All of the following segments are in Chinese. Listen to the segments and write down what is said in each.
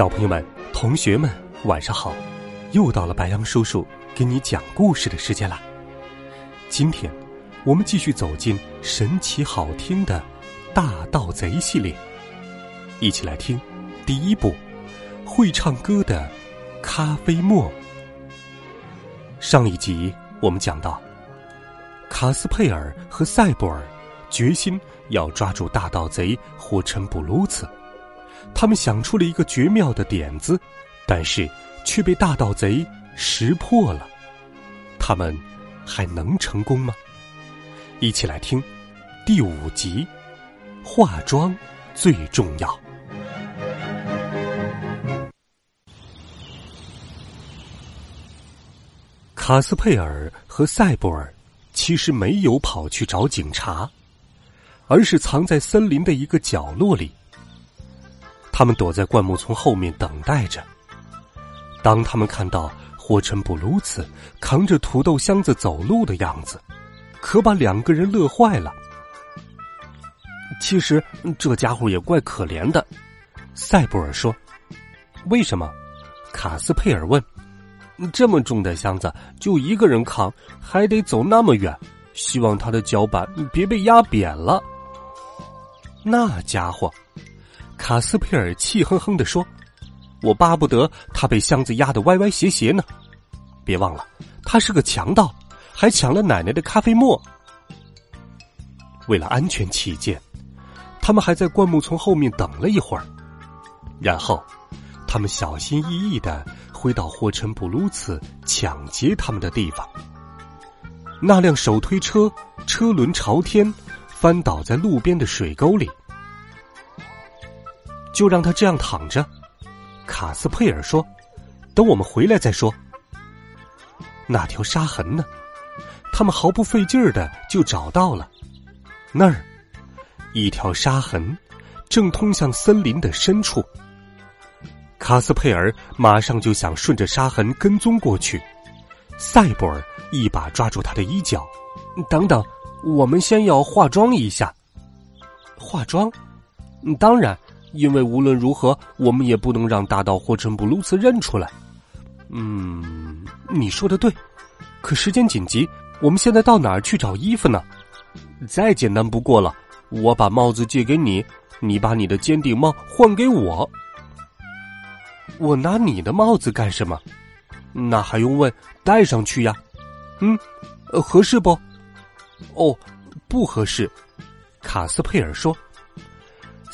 小朋友们、同学们，晚上好！又到了白羊叔叔给你讲故事的时间了。今天，我们继续走进神奇好听的《大盗贼》系列，一起来听第一部《会唱歌的咖啡沫》。上一集我们讲到，卡斯佩尔和塞布尔决心要抓住大盗贼霍琛布鲁茨。他们想出了一个绝妙的点子，但是却被大盗贼识破了。他们还能成功吗？一起来听第五集：化妆最重要。卡斯佩尔和塞布尔其实没有跑去找警察，而是藏在森林的一个角落里。他们躲在灌木丛后面等待着。当他们看到霍陈布鲁茨扛着土豆箱子走路的样子，可把两个人乐坏了。其实这家伙也怪可怜的，塞布尔说：“为什么？”卡斯佩尔问：“这么重的箱子就一个人扛，还得走那么远，希望他的脚板别被压扁了。”那家伙。卡斯佩尔气哼哼地说：“我巴不得他被箱子压得歪歪斜斜呢。别忘了，他是个强盗，还抢了奶奶的咖啡沫。为了安全起见，他们还在灌木丛后面等了一会儿。然后，他们小心翼翼的回到霍陈布鲁茨抢劫他们的地方。那辆手推车车轮朝天，翻倒在路边的水沟里。”就让他这样躺着，卡斯佩尔说：“等我们回来再说。”那条沙痕呢？他们毫不费劲儿的就找到了。那儿，一条沙痕，正通向森林的深处。卡斯佩尔马上就想顺着沙痕跟踪过去。塞博尔一把抓住他的衣角：“等等，我们先要化妆一下。”化妆？当然。因为无论如何，我们也不能让大盗霍陈布鲁斯认出来。嗯，你说的对，可时间紧急，我们现在到哪儿去找衣服呢？再简单不过了，我把帽子借给你，你把你的尖顶帽换给我。我拿你的帽子干什么？那还用问？戴上去呀。嗯，合适不？哦，不合适。卡斯佩尔说。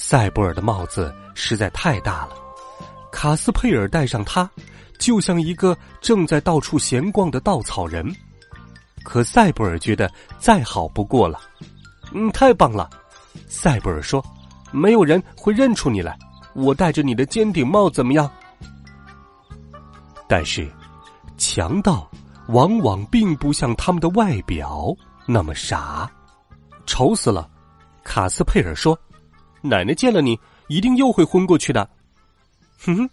塞布尔的帽子实在太大了，卡斯佩尔戴上它，就像一个正在到处闲逛的稻草人。可塞布尔觉得再好不过了。嗯，太棒了，塞布尔说：“没有人会认出你来。我戴着你的尖顶帽怎么样？”但是，强盗往往并不像他们的外表那么傻。愁死了，卡斯佩尔说。奶奶见了你，一定又会昏过去的。哼哼，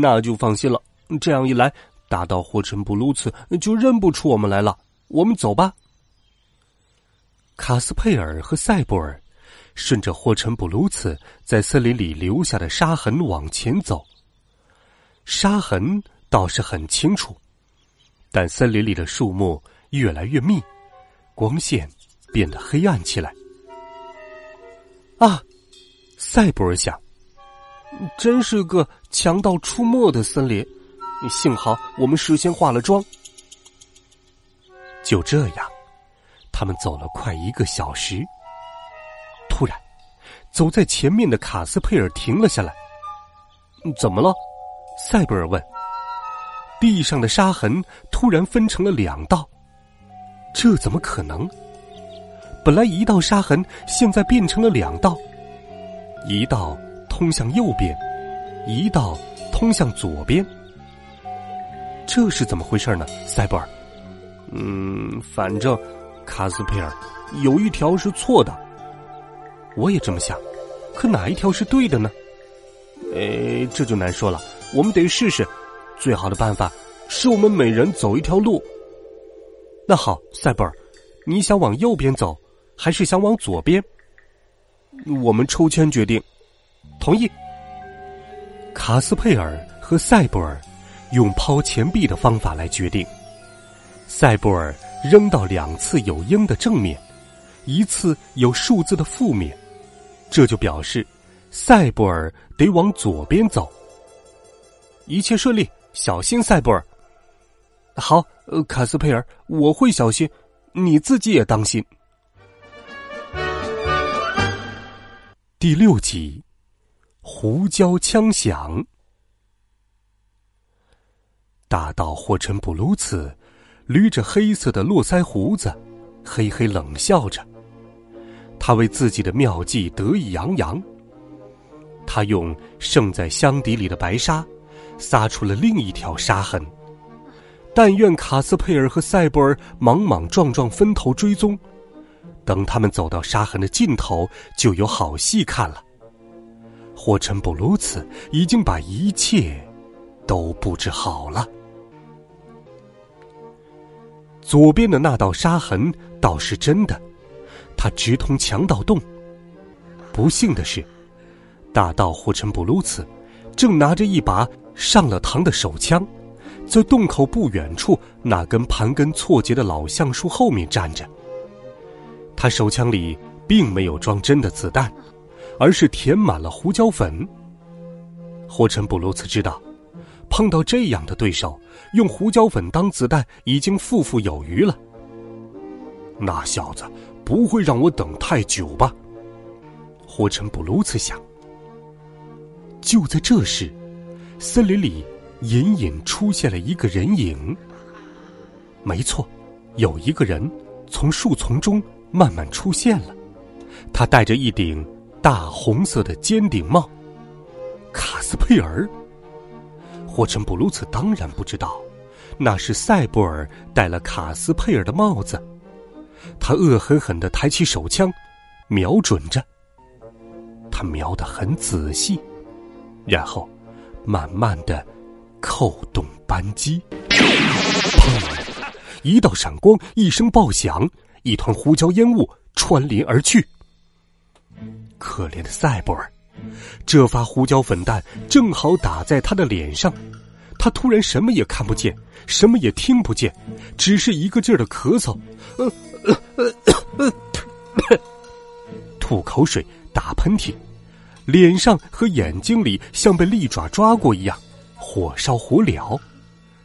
那就放心了。这样一来，大盗霍陈布鲁茨就认不出我们来了。我们走吧。卡斯佩尔和塞布尔顺着霍陈布鲁茨在森林里留下的沙痕往前走。沙痕倒是很清楚，但森林里的树木越来越密，光线变得黑暗起来。啊！塞博尔想：“真是个强盗出没的森林，幸好我们事先化了妆。”就这样，他们走了快一个小时。突然，走在前面的卡斯佩尔停了下来。“怎么了？”塞博尔问。地上的沙痕突然分成了两道，这怎么可能？本来一道沙痕，现在变成了两道。一道通向右边，一道通向左边。这是怎么回事呢？塞博尔，嗯，反正卡斯佩尔有一条是错的。我也这么想，可哪一条是对的呢？哎，这就难说了。我们得试试。最好的办法是我们每人走一条路。那好，塞博尔，你想往右边走，还是想往左边？我们抽签决定。同意。卡斯佩尔和塞博尔用抛钱币的方法来决定。塞博尔扔到两次有鹰的正面，一次有数字的负面，这就表示塞博尔得往左边走。一切顺利，小心塞博尔。好，呃，卡斯佩尔，我会小心，你自己也当心。第六集。胡椒枪响，大盗霍陈布鲁茨捋着黑色的络腮胡子，嘿嘿冷笑着。他为自己的妙计得意洋洋。他用盛在箱底里的白沙撒出了另一条沙痕。但愿卡斯佩尔和塞博尔莽莽撞撞分头追踪，等他们走到沙痕的尽头，就有好戏看了。霍陈布鲁茨已经把一切都布置好了。左边的那道沙痕倒是真的，它直通强盗洞。不幸的是，大盗霍陈布鲁茨正拿着一把上了膛的手枪，在洞口不远处那根盘根错节的老橡树后面站着。他手枪里并没有装真的子弹。而是填满了胡椒粉。霍陈布鲁茨知道，碰到这样的对手，用胡椒粉当子弹已经富富有余了。那小子不会让我等太久吧？霍陈布鲁茨想。就在这时，森林里隐隐出现了一个人影。没错，有一个人从树丛中慢慢出现了，他戴着一顶。大红色的尖顶帽，卡斯佩尔。霍陈布鲁茨当然不知道，那是塞布尔戴了卡斯佩尔的帽子。他恶狠狠的抬起手枪，瞄准着。他瞄得很仔细，然后慢慢的扣动扳机。砰！一道闪光，一声爆响，一团胡椒烟雾穿林而去。可怜的塞博尔，这发胡椒粉弹正好打在他的脸上，他突然什么也看不见，什么也听不见，只是一个劲儿的咳嗽，呃呃呃呃，吐口水，打喷嚏，脸上和眼睛里像被利爪抓过一样，火烧火燎，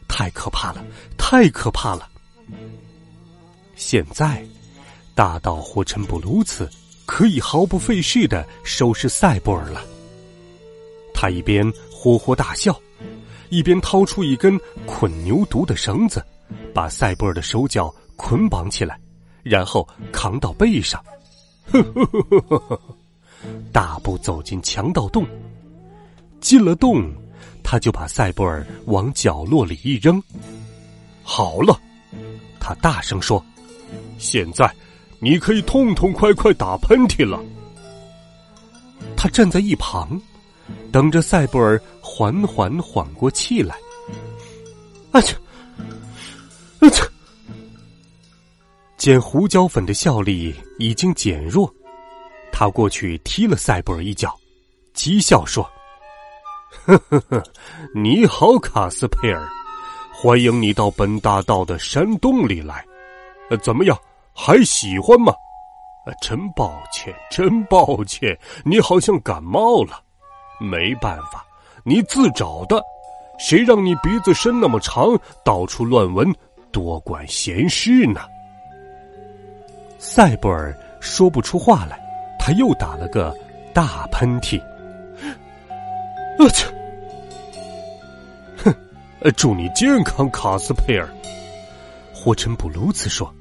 太可怕了，太可怕了。现在，大盗霍陈布鲁茨。可以毫不费事的收拾塞布尔了。他一边呵呵大笑，一边掏出一根捆牛犊的绳子，把塞布尔的手脚捆绑起来，然后扛到背上，呵呵呵呵呵，大步走进强盗洞。进了洞，他就把塞布尔往角落里一扔。好了，他大声说：“现在。”你可以痛痛快快打喷嚏了。他站在一旁，等着塞布尔缓缓缓过气来。啊切！啊切！见胡椒粉的效力已经减弱，他过去踢了塞布尔一脚，讥笑说：“呵呵呵，你好，卡斯佩尔，欢迎你到本大道的山洞里来。呃，怎么样？”还喜欢吗？真抱歉，真抱歉，你好像感冒了。没办法，你自找的。谁让你鼻子伸那么长，到处乱闻，多管闲事呢？塞布尔说不出话来，他又打了个大喷嚏。我去！哼！祝你健康，卡斯佩尔。霍陈布鲁茨说。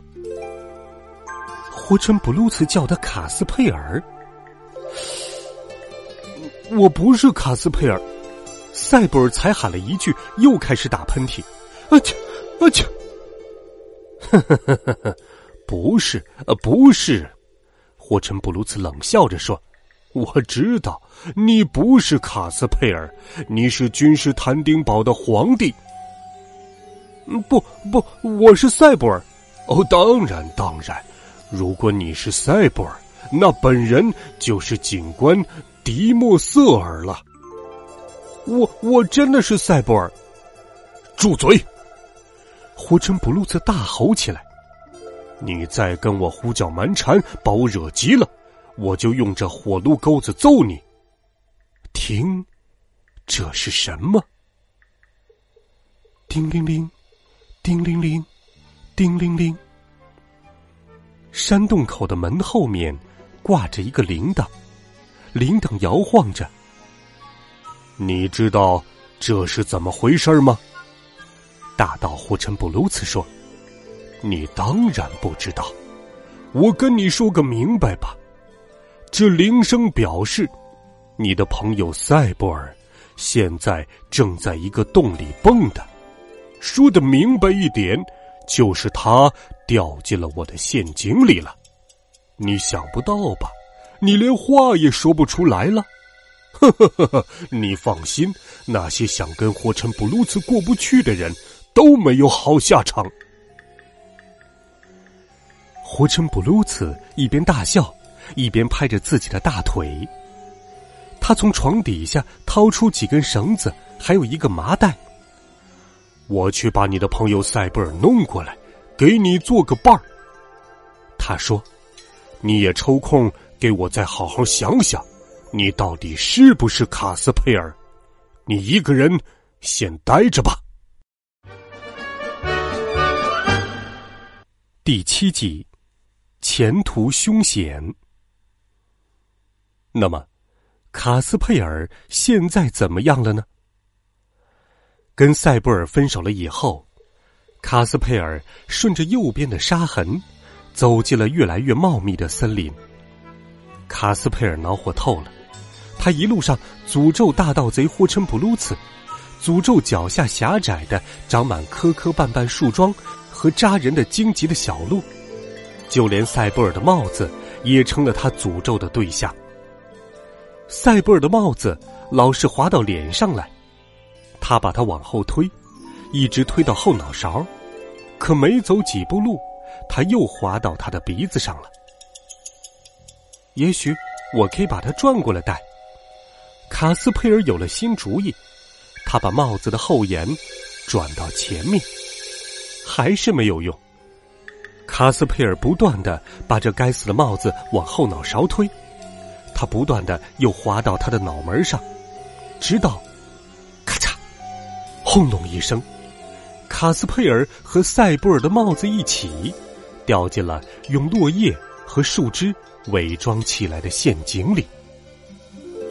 霍陈布鲁茨叫的卡斯佩尔，我不是卡斯佩尔，塞布尔才喊了一句，又开始打喷嚏。啊切，啊切！不是，呃，不是。霍陈布鲁茨冷笑着说：“我知道你不是卡斯佩尔，你是君士坦丁堡的皇帝。”，不不，我是塞布尔。哦，当然当然，如果你是塞布尔，那本人就是警官迪莫瑟尔了。我我真的是塞布尔。住嘴！霍陈布鲁茨大吼起来。你再跟我胡搅蛮缠，把我惹急了，我就用这火炉钩子揍你。听，这是什么？叮铃铃，叮铃铃，叮铃铃。山洞口的门后面挂着一个铃铛，铃铛摇晃着。你知道这是怎么回事吗？大盗霍陈布鲁茨说。你当然不知道，我跟你说个明白吧。这铃声表示，你的朋友塞布尔现在正在一个洞里蹦跶。说的明白一点，就是他掉进了我的陷阱里了。你想不到吧？你连话也说不出来了。呵呵呵呵，你放心，那些想跟霍陈布鲁茨过不去的人都没有好下场。霍陈布鲁茨一边大笑，一边拍着自己的大腿。他从床底下掏出几根绳子，还有一个麻袋。我去把你的朋友塞布尔弄过来，给你做个伴儿。他说：“你也抽空给我再好好想想，你到底是不是卡斯佩尔？你一个人先待着吧。”第七集。前途凶险。那么，卡斯佩尔现在怎么样了呢？跟塞布尔分手了以后，卡斯佩尔顺着右边的沙痕，走进了越来越茂密的森林。卡斯佩尔恼火透了，他一路上诅咒大盗贼霍陈布鲁茨，诅咒脚下狭窄的长满磕磕绊绊树桩和扎人的荆棘的小路。就连塞布尔的帽子也成了他诅咒的对象。塞布尔的帽子老是滑到脸上来，他把它往后推，一直推到后脑勺，可没走几步路，他又滑到他的鼻子上了。也许我可以把它转过来戴。卡斯佩尔有了新主意，他把帽子的后沿转到前面，还是没有用。卡斯佩尔不断的把这该死的帽子往后脑勺推，他不断的又滑到他的脑门上，直到，轰隆一声，卡斯佩尔和塞布尔的帽子一起掉进了用落叶和树枝伪装起来的陷阱里。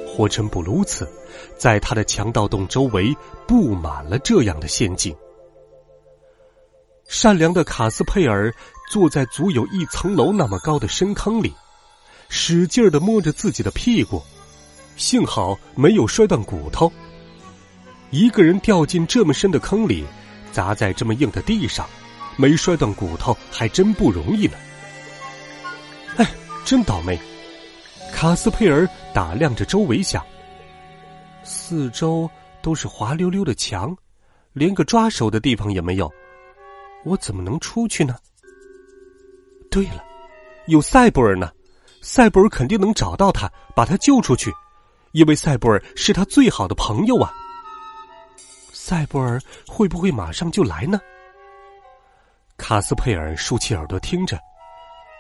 霍陈布鲁茨在他的强盗洞周围布满了这样的陷阱。善良的卡斯佩尔坐在足有一层楼那么高的深坑里，使劲的摸着自己的屁股，幸好没有摔断骨头。一个人掉进这么深的坑里，砸在这么硬的地上，没摔断骨头还真不容易呢。哎，真倒霉！卡斯佩尔打量着周围，想：四周都是滑溜溜的墙，连个抓手的地方也没有。我怎么能出去呢？对了，有塞布尔呢，塞布尔肯定能找到他，把他救出去，因为塞布尔是他最好的朋友啊。塞布尔会不会马上就来呢？卡斯佩尔竖起耳朵听着，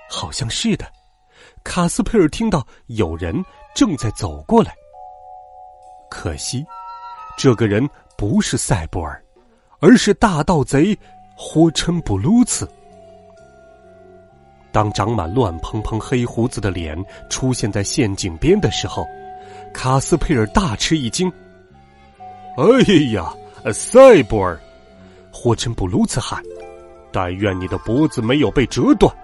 好像是的。卡斯佩尔听到有人正在走过来，可惜，这个人不是塞布尔，而是大盗贼。霍琛布鲁茨。当长满乱蓬蓬黑胡子的脸出现在陷阱边的时候，卡斯佩尔大吃一惊。“哎呀，塞布尔！”霍琛布鲁茨喊，“但愿你的脖子没有被折断。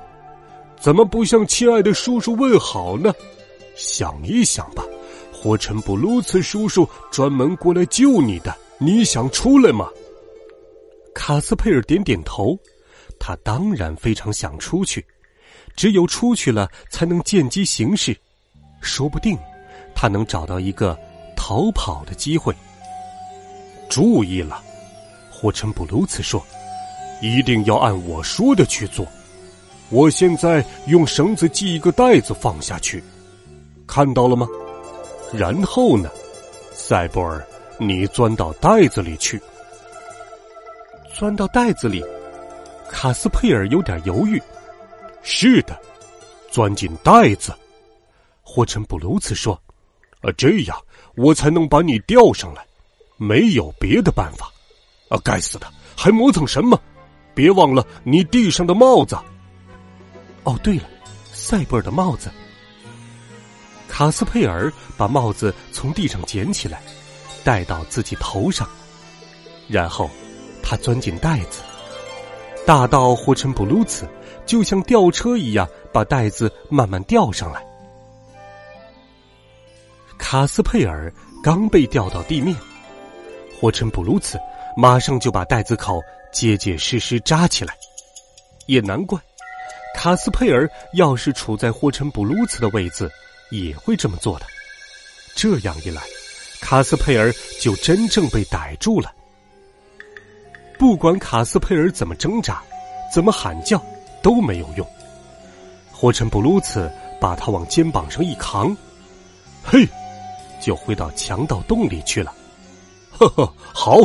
怎么不向亲爱的叔叔问好呢？想一想吧，霍尘布鲁茨叔叔专门过来救你的，你想出来吗？卡斯佩尔点点头，他当然非常想出去，只有出去了才能见机行事，说不定他能找到一个逃跑的机会。注意了，火尘布鲁茨说：“一定要按我说的去做。我现在用绳子系一个袋子放下去，看到了吗？然后呢，塞博尔，你钻到袋子里去。”钻到袋子里，卡斯佩尔有点犹豫。是的，钻进袋子。霍尘布鲁茨说：“啊，这样我才能把你吊上来，没有别的办法。”啊，该死的，还磨蹭什么？别忘了你地上的帽子。哦，对了，赛博尔的帽子。卡斯佩尔把帽子从地上捡起来，戴到自己头上，然后。他钻进袋子，大到霍尘布鲁茨，就像吊车一样，把袋子慢慢吊上来。卡斯佩尔刚被吊到地面，霍尘布鲁茨马上就把袋子口结结实实扎起来。也难怪，卡斯佩尔要是处在霍尘布鲁茨的位子，也会这么做的。这样一来，卡斯佩尔就真正被逮住了。不管卡斯佩尔怎么挣扎，怎么喊叫，都没有用。霍尘布鲁茨把他往肩膀上一扛，嘿，就回到强盗洞里去了。呵呵，好，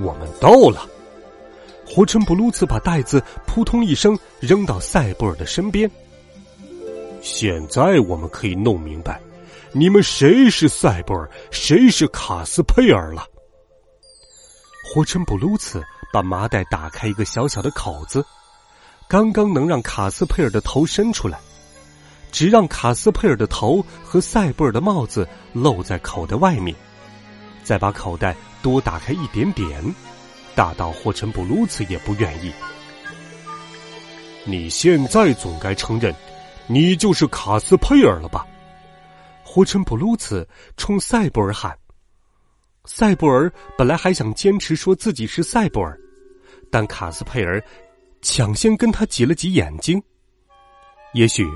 我们到了。火尘布鲁茨把袋子扑通一声扔到塞布尔的身边。现在我们可以弄明白，你们谁是塞布尔，谁是卡斯佩尔了。火尘布鲁茨。把麻袋打开一个小小的口子，刚刚能让卡斯佩尔的头伸出来，只让卡斯佩尔的头和塞布尔的帽子露在口袋外面，再把口袋多打开一点点，大到霍尘布鲁茨也不愿意。你现在总该承认，你就是卡斯佩尔了吧？霍尘布鲁茨冲塞布尔喊。塞布尔本来还想坚持说自己是塞布尔。但卡斯佩尔抢先跟他挤了挤眼睛，也许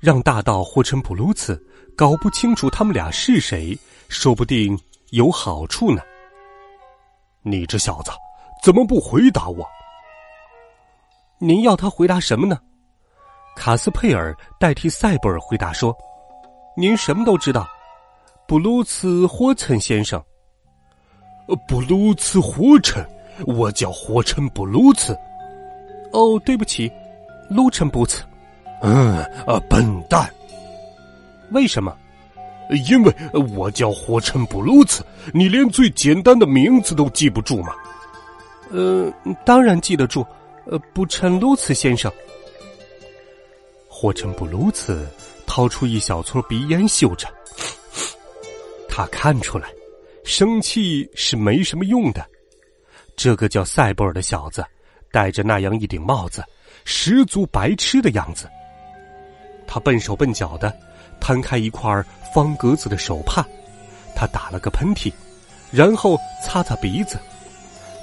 让大盗霍尘普鲁茨搞不清楚他们俩是谁，说不定有好处呢。你这小子怎么不回答我？您要他回答什么呢？卡斯佩尔代替塞布尔回答说：“您什么都知道，布鲁茨霍岑先生。”布鲁茨霍岑。我叫火尘布鲁茨。哦，对不起，卢尘布茨。嗯啊，笨蛋！为什么？因为我叫火尘布鲁茨，你连最简单的名字都记不住吗？呃，当然记得住。呃，不称卢茨先生。霍尘布鲁茨掏出一小撮鼻烟嗅着，他看出来，生气是没什么用的。这个叫塞博尔的小子，戴着那样一顶帽子，十足白痴的样子。他笨手笨脚的，摊开一块方格子的手帕，他打了个喷嚏，然后擦擦鼻子。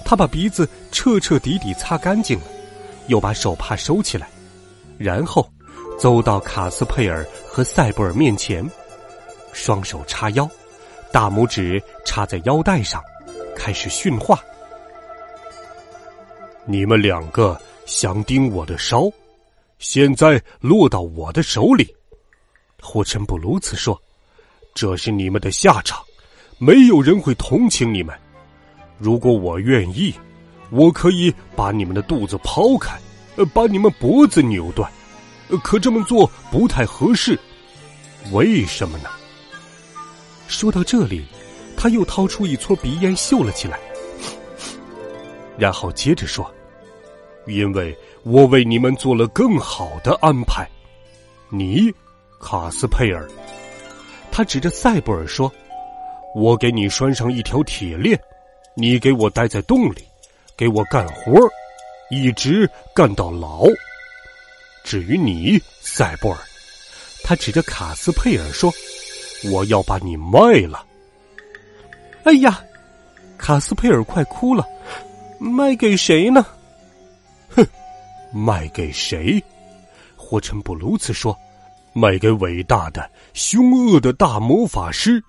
他把鼻子彻彻底底擦干净了，又把手帕收起来，然后走到卡斯佩尔和塞布尔面前，双手叉腰，大拇指插在腰带上，开始训话。你们两个想盯我的梢，现在落到我的手里。霍尘布鲁茨说：“这是你们的下场，没有人会同情你们。如果我愿意，我可以把你们的肚子剖开，呃，把你们脖子扭断。可这么做不太合适，为什么呢？”说到这里，他又掏出一撮鼻烟嗅了起来。然后接着说：“因为我为你们做了更好的安排，你，卡斯佩尔。”他指着塞布尔说：“我给你拴上一条铁链，你给我待在洞里，给我干活，一直干到老。至于你，塞布尔，他指着卡斯佩尔说：‘我要把你卖了。哎呀，卡斯佩尔快哭了，卖给谁呢？哼，卖给谁？霍尘布鲁茨说：“卖给伟大的、凶恶的大魔法师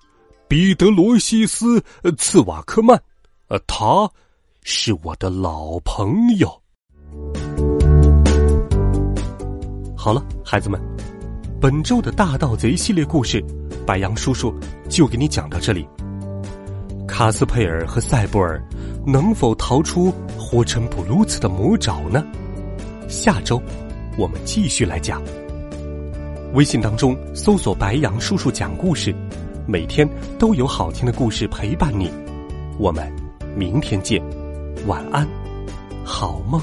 彼得罗西斯·茨瓦克曼。呃，他是我的老朋友。”好了，孩子们，本周的大盗贼系列故事，白杨叔叔就给你讲到这里。卡斯佩尔和塞布尔能否逃出火尘布鲁茨的魔爪呢？下周我们继续来讲。微信当中搜索“白杨叔叔讲故事”，每天都有好听的故事陪伴你。我们明天见，晚安，好梦。